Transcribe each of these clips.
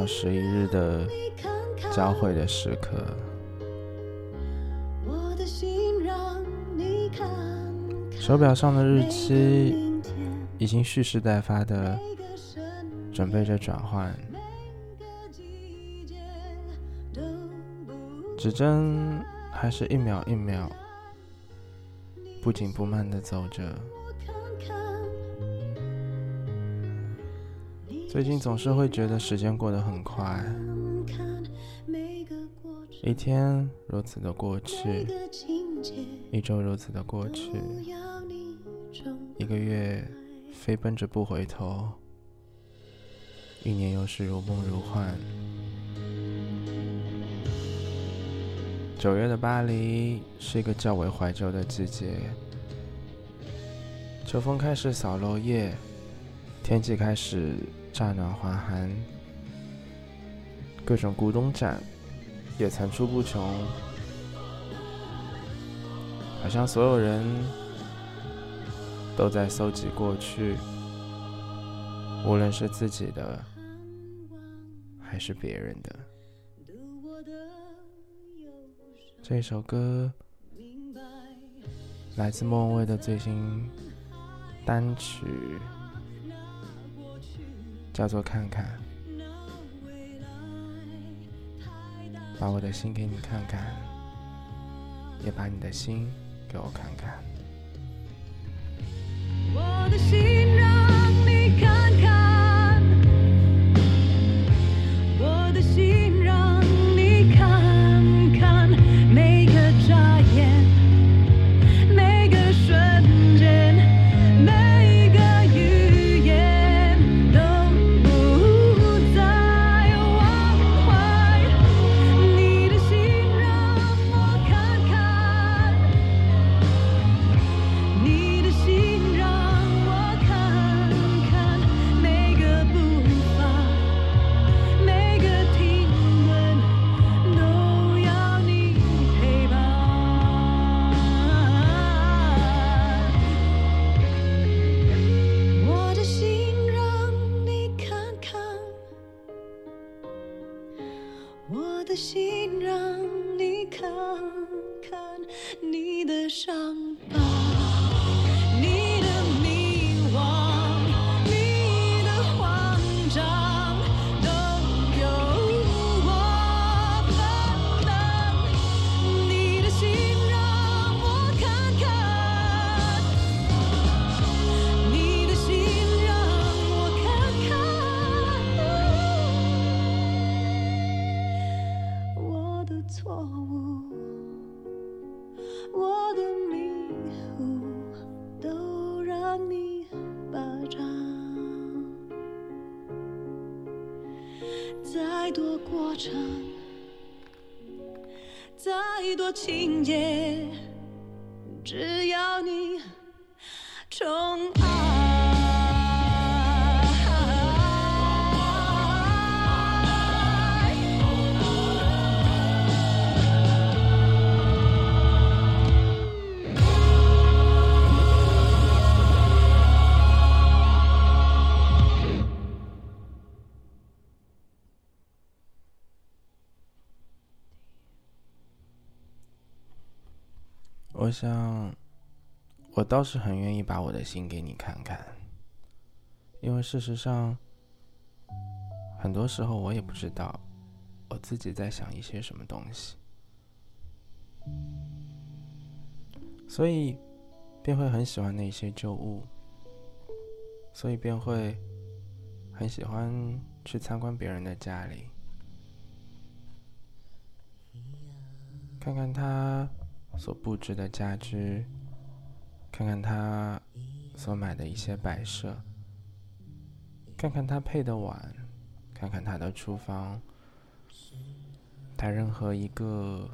到十一日的交汇的时刻，我的心让你看看手表上的日期已经蓄势待发的准备着转换，指针还是一秒一秒不紧不慢的走着。最近总是会觉得时间过得很快，一天如此的过去，一周如此的过去，一个月飞奔着不回头，一年又是如梦如幻。九月的巴黎是一个较为怀旧的季节，秋风开始扫落叶，天气开始乍暖还寒，各种古董展也层出不穷，好像所有人都在搜集过去，无论是自己的还是别人的。这首歌来自莫文蔚的最新单曲，叫做《看看》，把我的心给你看看，也把你的心给我看看。错误。我的迷糊都让你霸占，再多过程，再多情节，只要你宠爱。我想，我倒是很愿意把我的心给你看看，因为事实上，很多时候我也不知道我自己在想一些什么东西，所以便会很喜欢那些旧物，所以便会很喜欢去参观别人的家里，看看他所布置的家居，看看他所买的一些摆设，看看他配的碗，看看他的厨房，他任何一个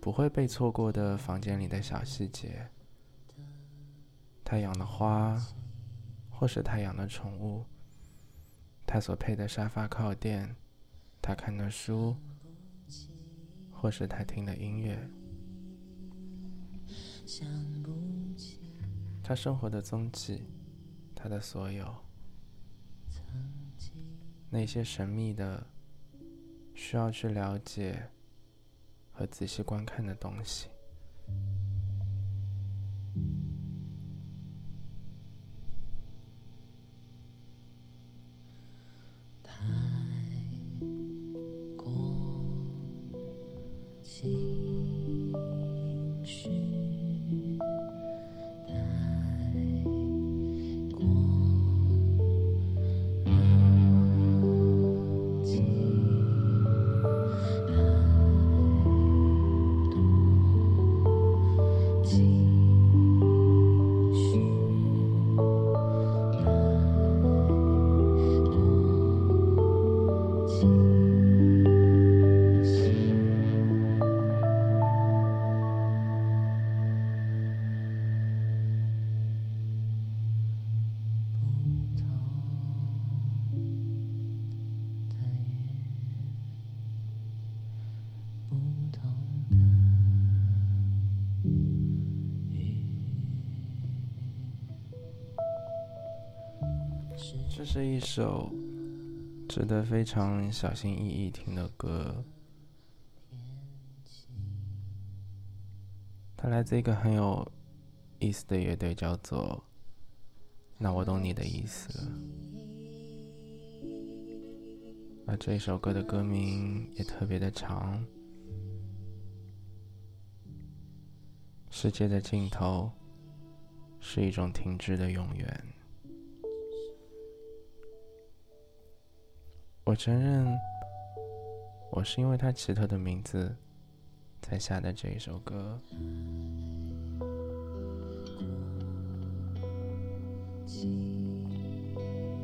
不会被错过的房间里的小细节，他养的花，或是他养的宠物。他所配的沙发靠垫，他看的书，或是他听的音乐，他生活的踪迹，他的所有，那些神秘的、需要去了解和仔细观看的东西。这是一首值得非常小心翼翼听的歌。它来自一个很有意思的乐队，叫做“那我懂你的意思了”。而这首歌的歌名也特别的长，《世界的尽头是一种停滞的永远》。我承认，我是因为他奇特的名字才下的这一首歌。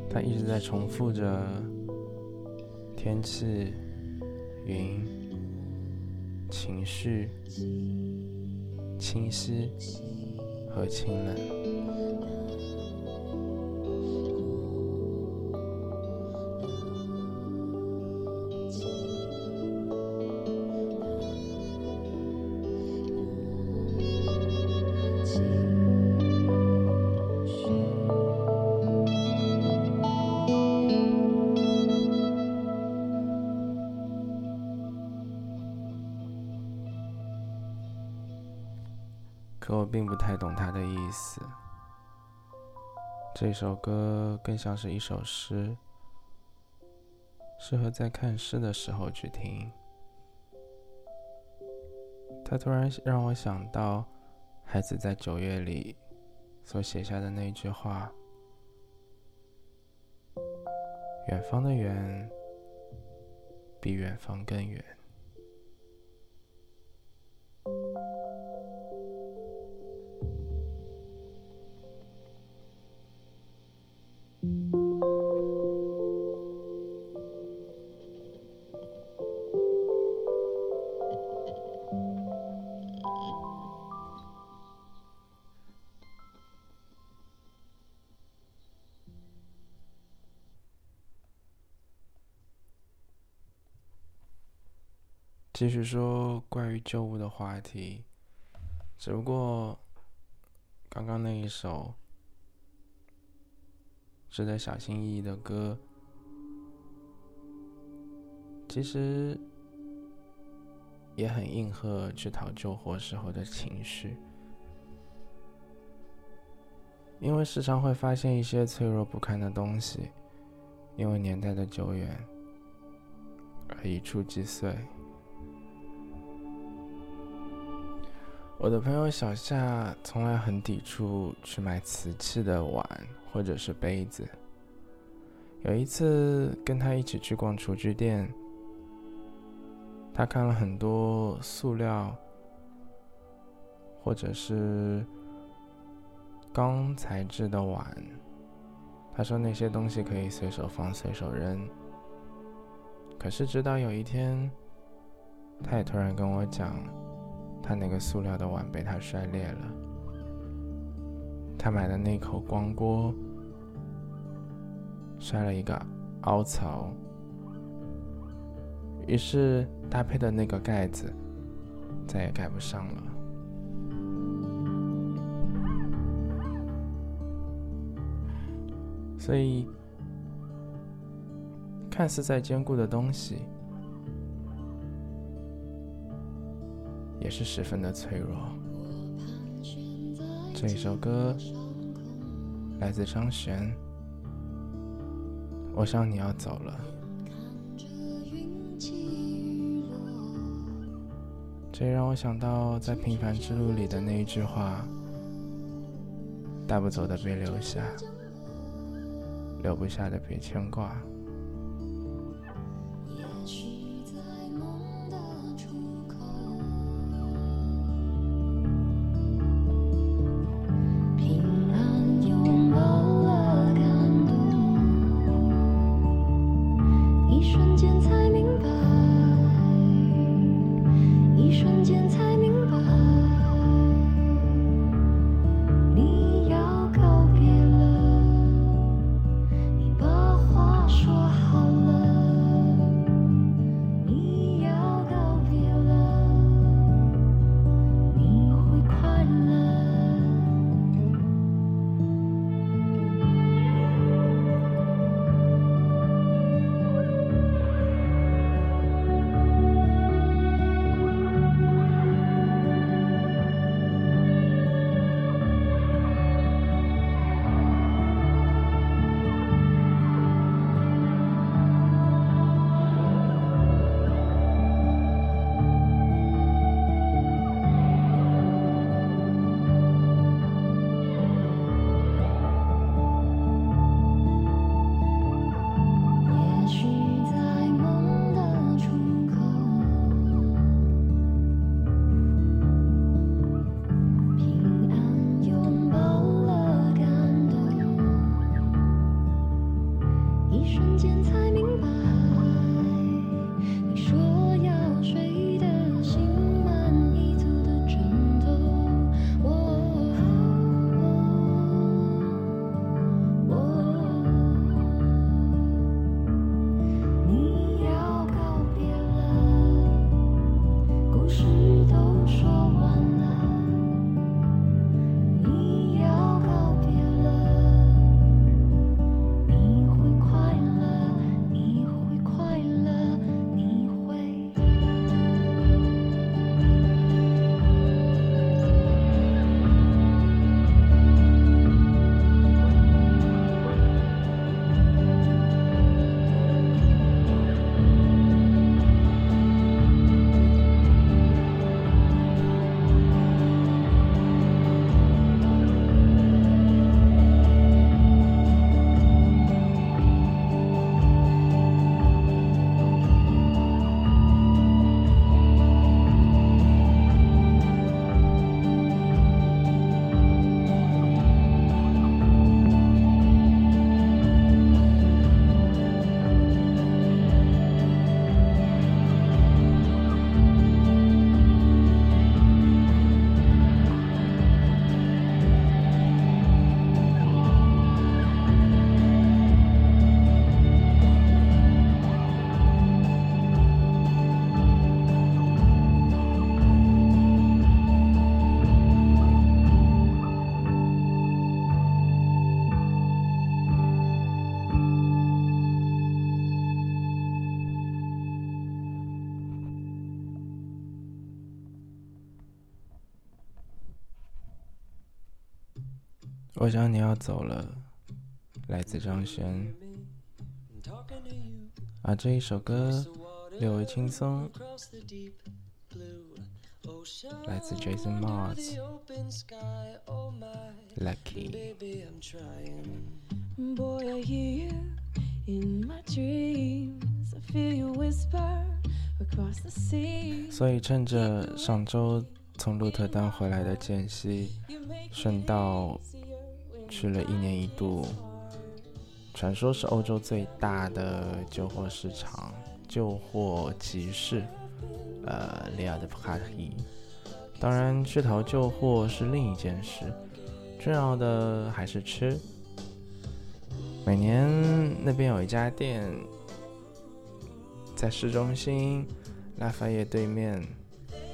他一直在重复着天气、云、情绪、清晰和清冷。懂他的意思。这首歌更像是一首诗，适合在看诗的时候去听。他突然让我想到孩子在九月里所写下的那句话：“远方的远，比远方更远。”继续说关于旧物的话题，只不过刚刚那一首值得小心翼翼的歌，其实也很应和去讨旧货时候的情绪，因为时常会发现一些脆弱不堪的东西，因为年代的久远而一触即碎。我的朋友小夏从来很抵触去买瓷器的碗或者是杯子，有一次跟他一起去逛厨具店，他看了很多塑料或者是钢材质的碗，他说那些东西可以随手放、随手扔。可是直到有一天，他也突然跟我讲，他那个塑料的碗被他摔裂了，他买的那口光锅。摔了一个凹槽，于是搭配的那个盖子再也盖不上了。所以，看似再坚固的东西，也是十分的脆弱。这一首歌来自张悬。我想你要走了，这让我想到在《平凡之路》里的那一句话：“带不走的别留下，留不下的别牵挂。”我想你要走了，来自张悬。啊，这一首歌略微轻松，来自 Jason Mars。Lucky。In my dreams, I feel you whisper across the sea. 所以趁着上周从鹿特丹回来的间隙，顺道去了一年一度，传说是欧洲最大的旧货市场——旧货集市，呃，利亚的普卡提。当然，去淘旧货是另一件事，重要的还是吃。每年那边有一家店，在市中心拉法叶对面，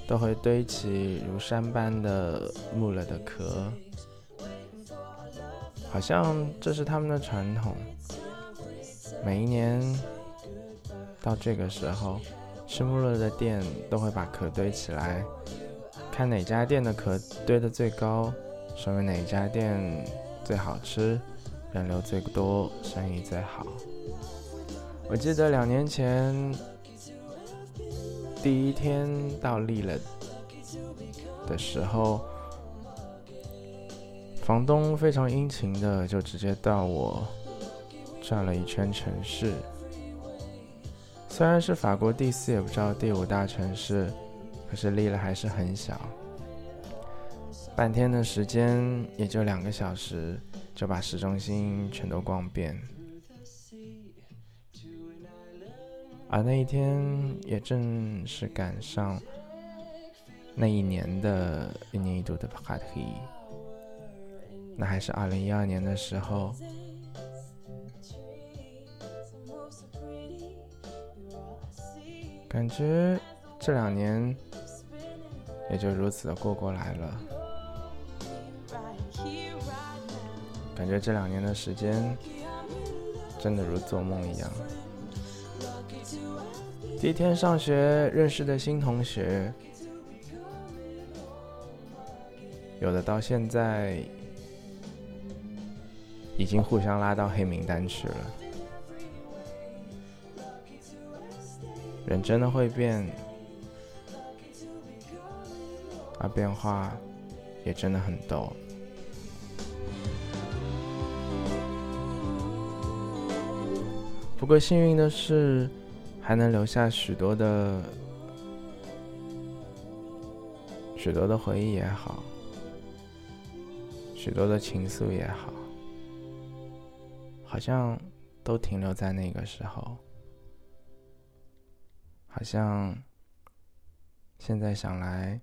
都会堆起如山般的木了的壳，好像这是他们的传统。每一年到这个时候，吃木了的店都会把壳堆起来，看哪家店的壳堆得最高，说明哪家店最好吃。人流最多，生意最好。我记得两年前第一天到利了的时候，房东非常殷勤的就直接带我转了一圈城市。虽然是法国第四也不知道第五大城市，可是利了还是很小，半天的时间也就两个小时。就把市中心全都逛遍，而那一天也正是赶上那一年的一年一度的 party，那还是二零一二年的时候，感觉这两年也就如此的过过来了。感觉这两年的时间真的如做梦一样。第一天上学认识的新同学，有的到现在已经互相拉到黑名单去了。人真的会变，而变化也真的很逗。不过幸运的是，还能留下许多的许多的回忆也好，许多的情愫也好，好像都停留在那个时候，好像现在想来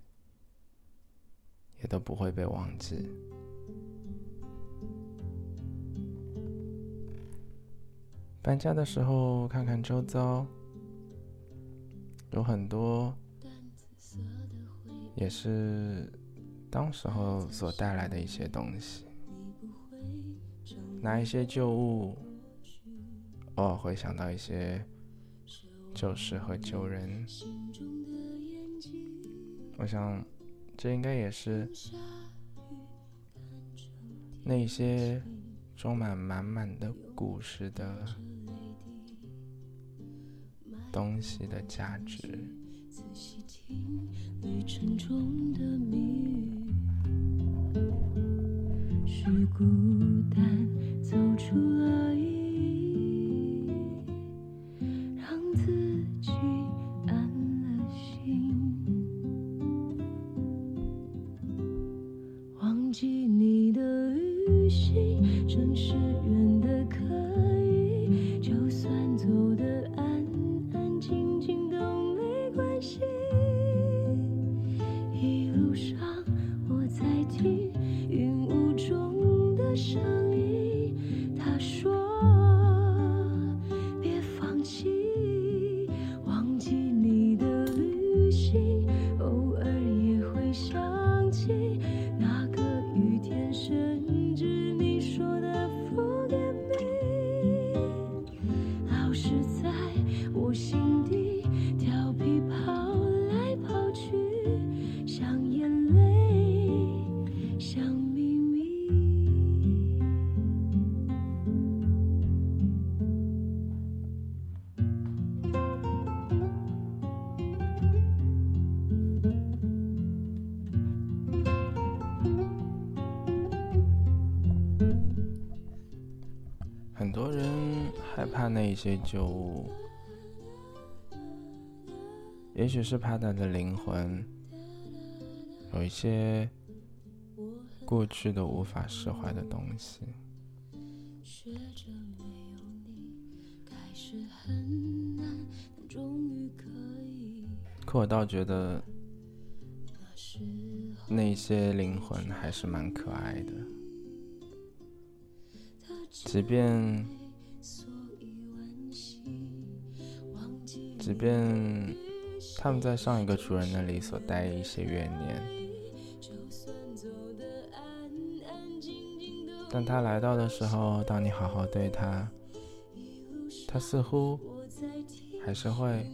也都不会被忘记。搬家的时候，看看周遭，有很多，也是当时候所带来的一些东西。拿一些旧物，偶尔会想到一些旧事和旧人。我想，这应该也是那些装满满满的故事的。东西的价值。是孤单走出了些旧物，也许是怕他的灵魂有一些过去的无法释怀的东西。可。我倒觉得那些灵魂还是蛮可爱的，即便即便他们在上一个主人那里所带一些怨念，但他来到的时候，当你好好对他，他似乎还是会。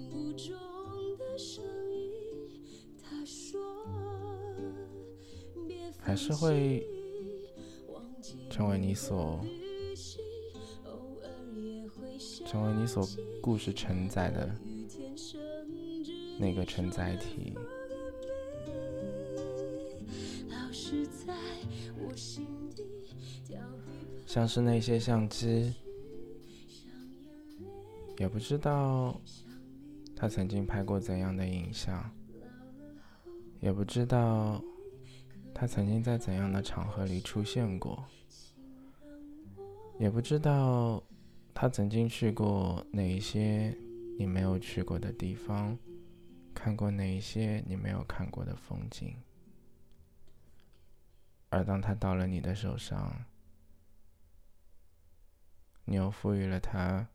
还是会成为你所，成为你所故事承载的那个承载体。像是那些相机，也不知道他曾经拍过怎样的影像，也不知道他曾经在怎样的场合里出现过，也不知道他曾经去过哪一些你没有去过的地方，看过哪一些你没有看过的风景。而当他到了你的手上，你又赋予了它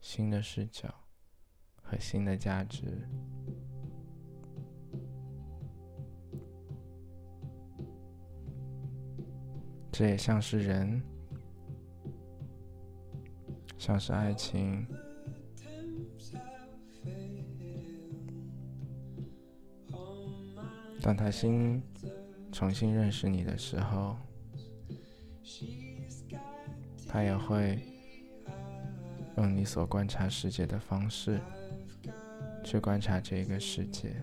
新的视角和新的价值。这也像是人，像是爱情。当他心重新认识你的时候，他也会用你所观察世界的方式去观察这个世界。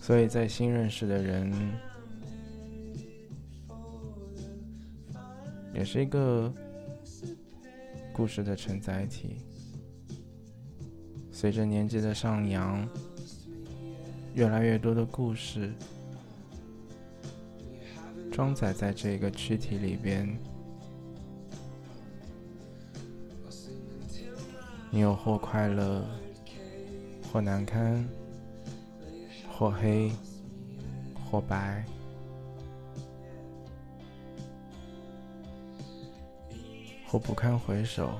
所以在新认识的人，也是一个故事的承载体。随着年纪的上扬，越来越多的故事装载在这个躯体里边。你有或快乐，或难堪，或黑，或白。或不堪回首，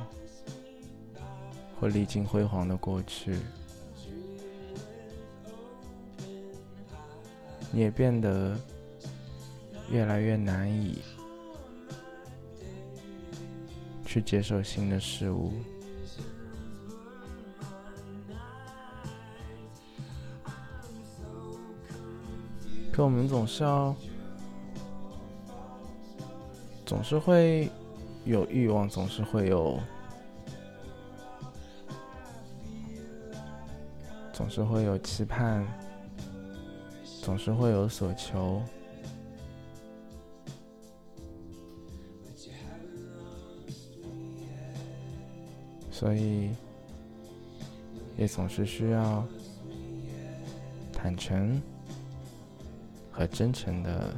或历经辉煌的过去，你也变得越来越难以去接受新的事物。可我们总是要，总是会。有欲望，总是会有，总是会有期盼，总是会有所求，所以也总是需要坦诚和真诚的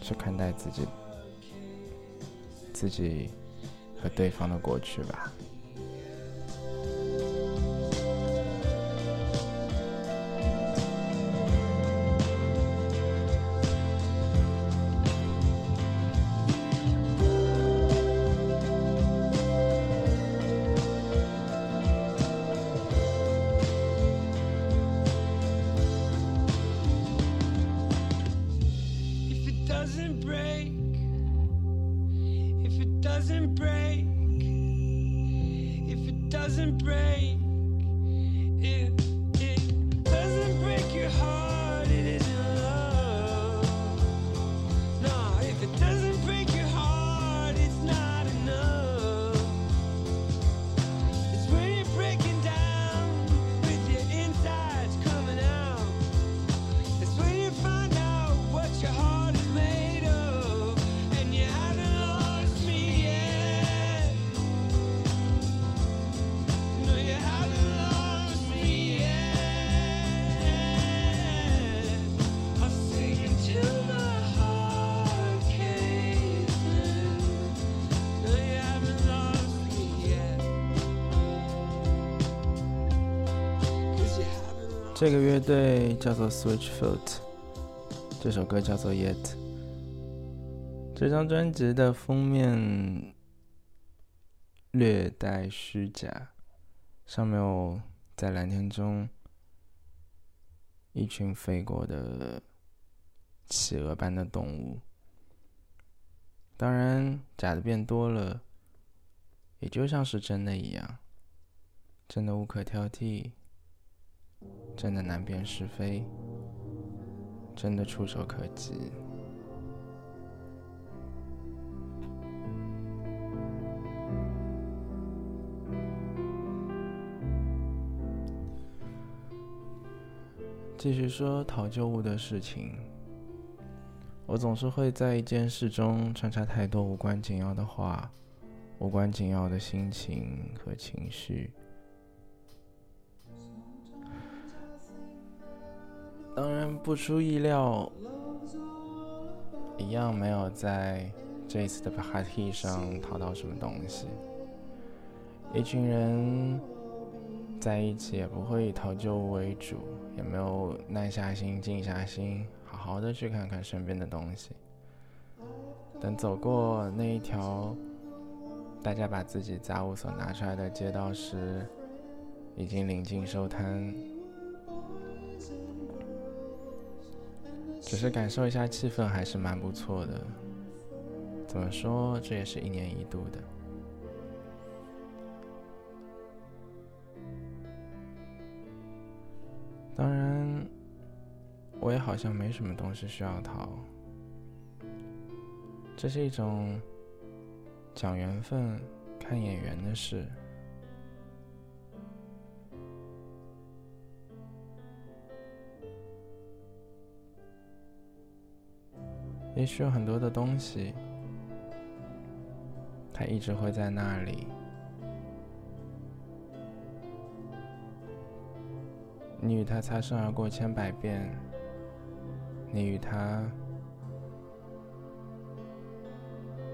去看待自己。自己和对方的过去吧。这个乐队叫做 Switchfoot，这首歌叫做 Yet。这张专辑的封面略带虚假，上面有在蓝天中一群飞过的企鹅般的动物。当然，假的变多了，也就像是真的一样，真的无可挑剔，真的难辨是非，真的触手可及。继续说讨旧物的事情。我总是会在一件事中穿插太多无关紧要的话，无关紧要的心情和情绪。当然，不出意料，一样没有在这一次的 party 上淘到什么东西。一群人在一起也不会以淘旧物为主，也没有耐下心、静下心。好好的去看看身边的东西。等走过那一条大家把自己杂物所拿出来的街道时，已经临近收摊。只是感受一下气氛还是蛮不错的。怎么说，这也是一年一度的。当然。我也好像没什么东西需要淘，这是一种讲缘分、看眼缘的事。也许有很多的东西，它一直会在那里，你与它擦身而过千百遍。你与他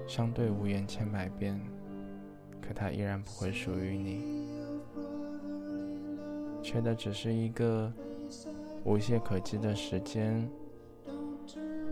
相对无言千百遍，可他依然不会属于你，缺的只是一个无懈可击的时间，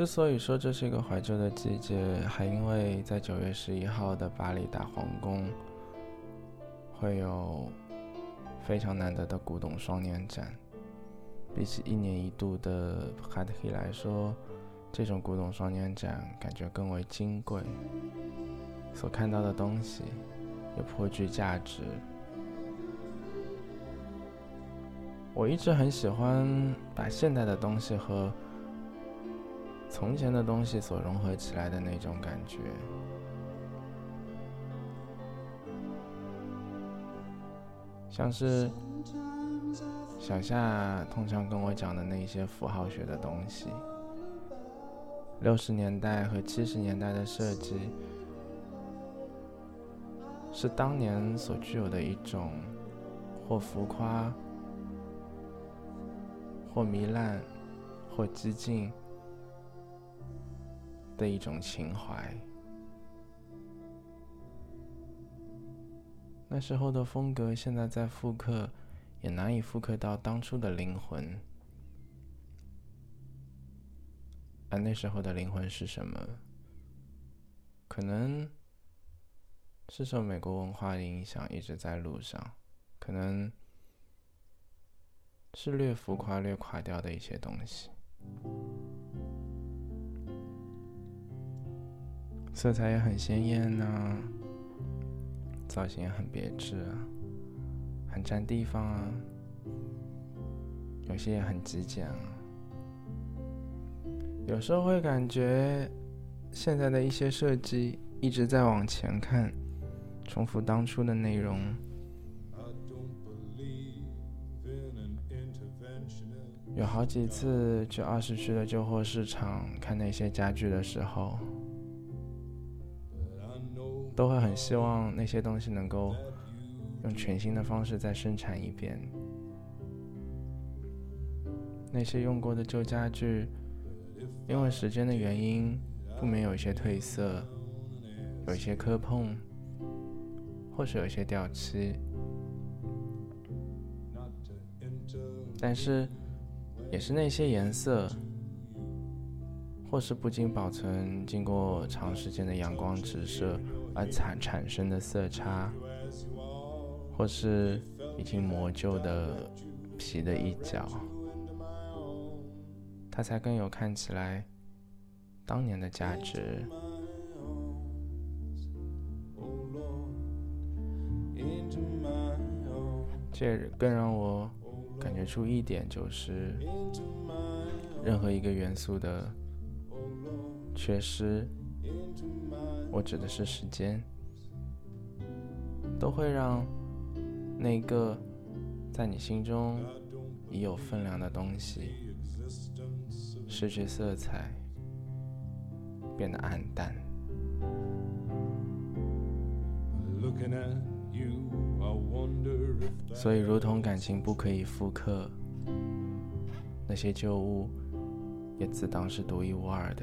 之所以说这是一个怀旧的季节，还因为在九月十一号的巴黎大皇宫。会有非常难得的古董双年展，比起一年一度的 h a t h 来说，这种古董双年展感觉更为金贵，所看到的东西也颇具价值。我一直很喜欢把现代的东西和从前的东西所融合起来的那种感觉。像是小夏通常跟我讲的那些符号学的东西，六十年代和七十年代的设计，是当年所具有的一种或浮夸、或糜烂、或激进的一种情怀。那时候的风格，现在在复刻，也难以复刻到当初的灵魂。而那时候的灵魂是什么？可能是受美国文化的影响，一直在路上。可能是略浮夸、略垮掉的一些东西。色彩也很鲜艳呢。造型也很别致啊，很占地方啊，有些也很极简啊。有时候会感觉现在的一些设计一直在往前看，重复当初的内容。有好几次去二十区的旧货市场看那些家具的时候，都会很希望那些东西能够用全新的方式再生产一遍。那些用过的旧家具，因为时间的原因，不免有一些褪色，有一些磕碰，或是有一些掉漆。但是，也是那些颜色，或是不经保存、经过长时间的阳光直射而产产生的色差或是已经磨旧的皮的一角它才更有看起来当年的价值。这更让我感觉出一点就是任何一个元素的缺失我指的是时间，都会让那个在你心中已有分量的东西失去色彩，变得暗淡。所以，如同感情不可以复刻，那些旧物也自当是独一无二的。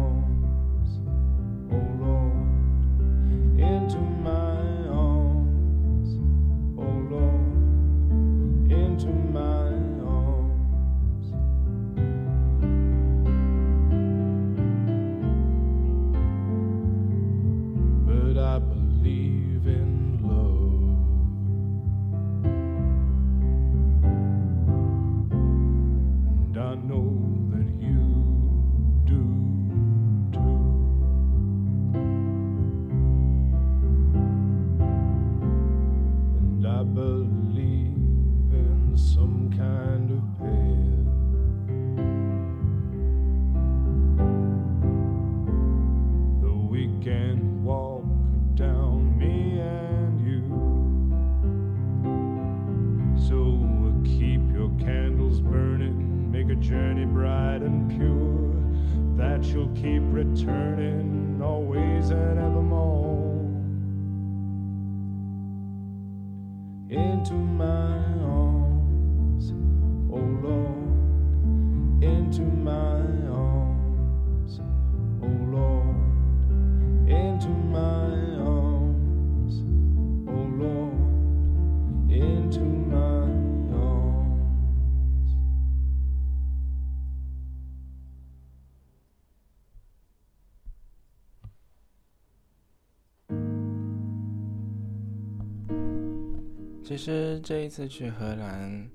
实这一次去荷兰，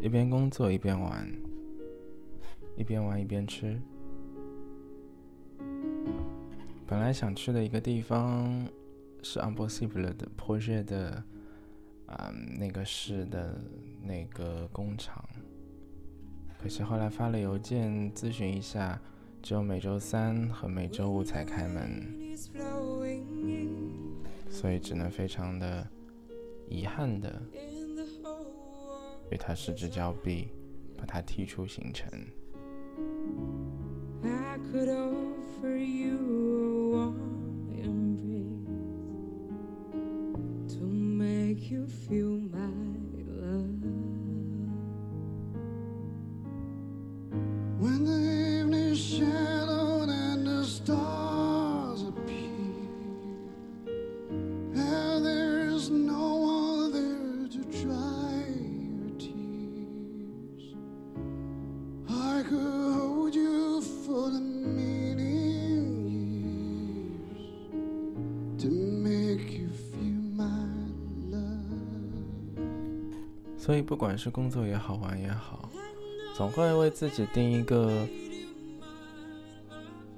一边工作一边玩，一边玩一边吃。本来想去的一个地方是 Impossible 的 Porsche 的，啊、那个市的那个工厂。可是后来发了邮件咨询一下，只有每周三和每周五才开门，所以只能非常的遗憾的.与他失之交臂，把他踢出行程。I could offer you a warm embrace to make you feel 所以不管是工作也好，玩也好，总会为自己定一个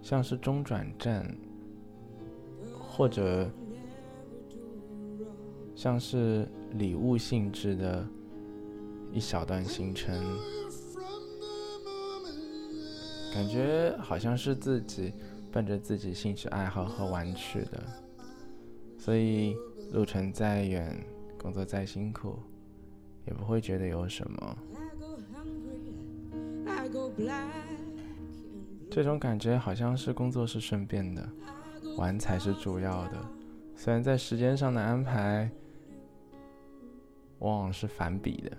像是中转站，或者像是礼物性质的一小段行程，感觉好像是自己奔着自己兴趣爱好和玩去的，所以路程再远，工作再辛苦，也不会觉得有什么。这种感觉好像是工作是顺便的玩才是主要的。虽然在时间上的安排往往是反比的。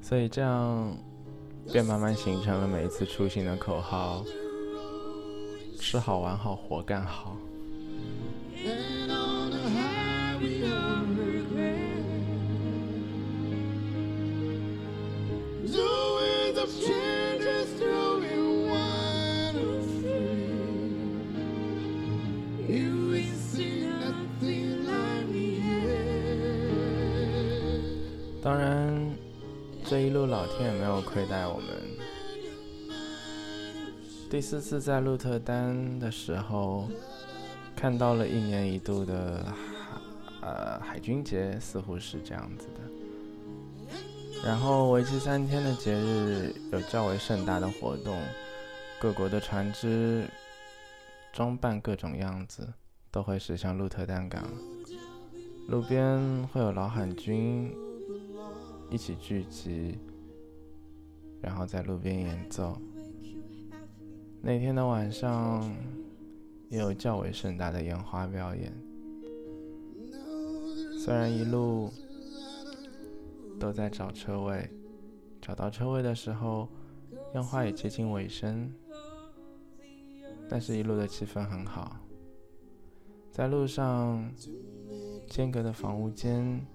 所以这样便慢慢形成了每一次出行的口号：吃好玩好活干好。天也没有亏待我们。第四次在鹿特丹的时候，看到了一年一度的海呃海军节，似乎是这样子的。然后为期三天的节日有较为盛大的活动，各国的船只装扮各种样子，都会驶向鹿特丹港。路边会有老海军一起聚集，然后在路边演奏。那天的晚上，也有较为盛大的烟花表演。虽然一路都在找车位，找到车位的时候，烟花也接近尾声，但是一路的气氛很好。在路上，间隔的房屋间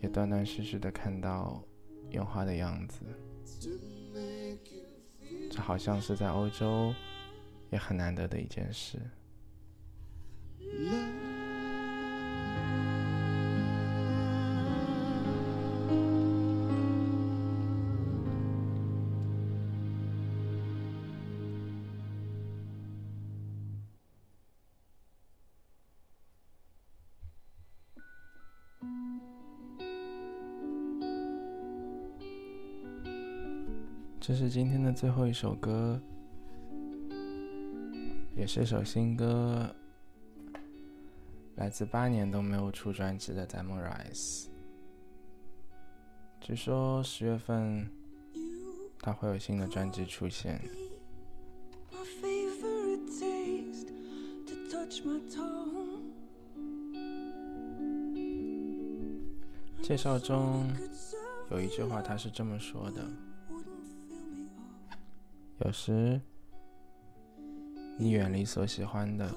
也断断续续的看到烟花的样子。这好像是在欧洲也很难得的一件事。这是今天的最后一首歌，也是一首新歌，来自八年都没有出专辑的 Demo Rise。据说十月份他会有新的专辑出现。介绍中有一句话，他是这么说的：有时你远离所喜欢的，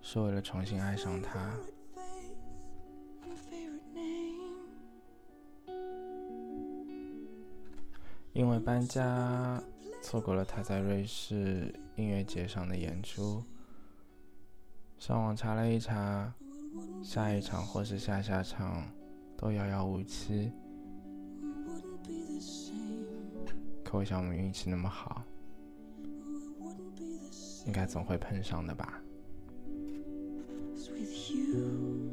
是为了重新爱上他。因为搬家，错过了他在瑞士音乐节上的演出。上网查了一查，下一场或是下下场都遥遥无期。可我想我们运气那么好。应该总会碰上的吧。With you.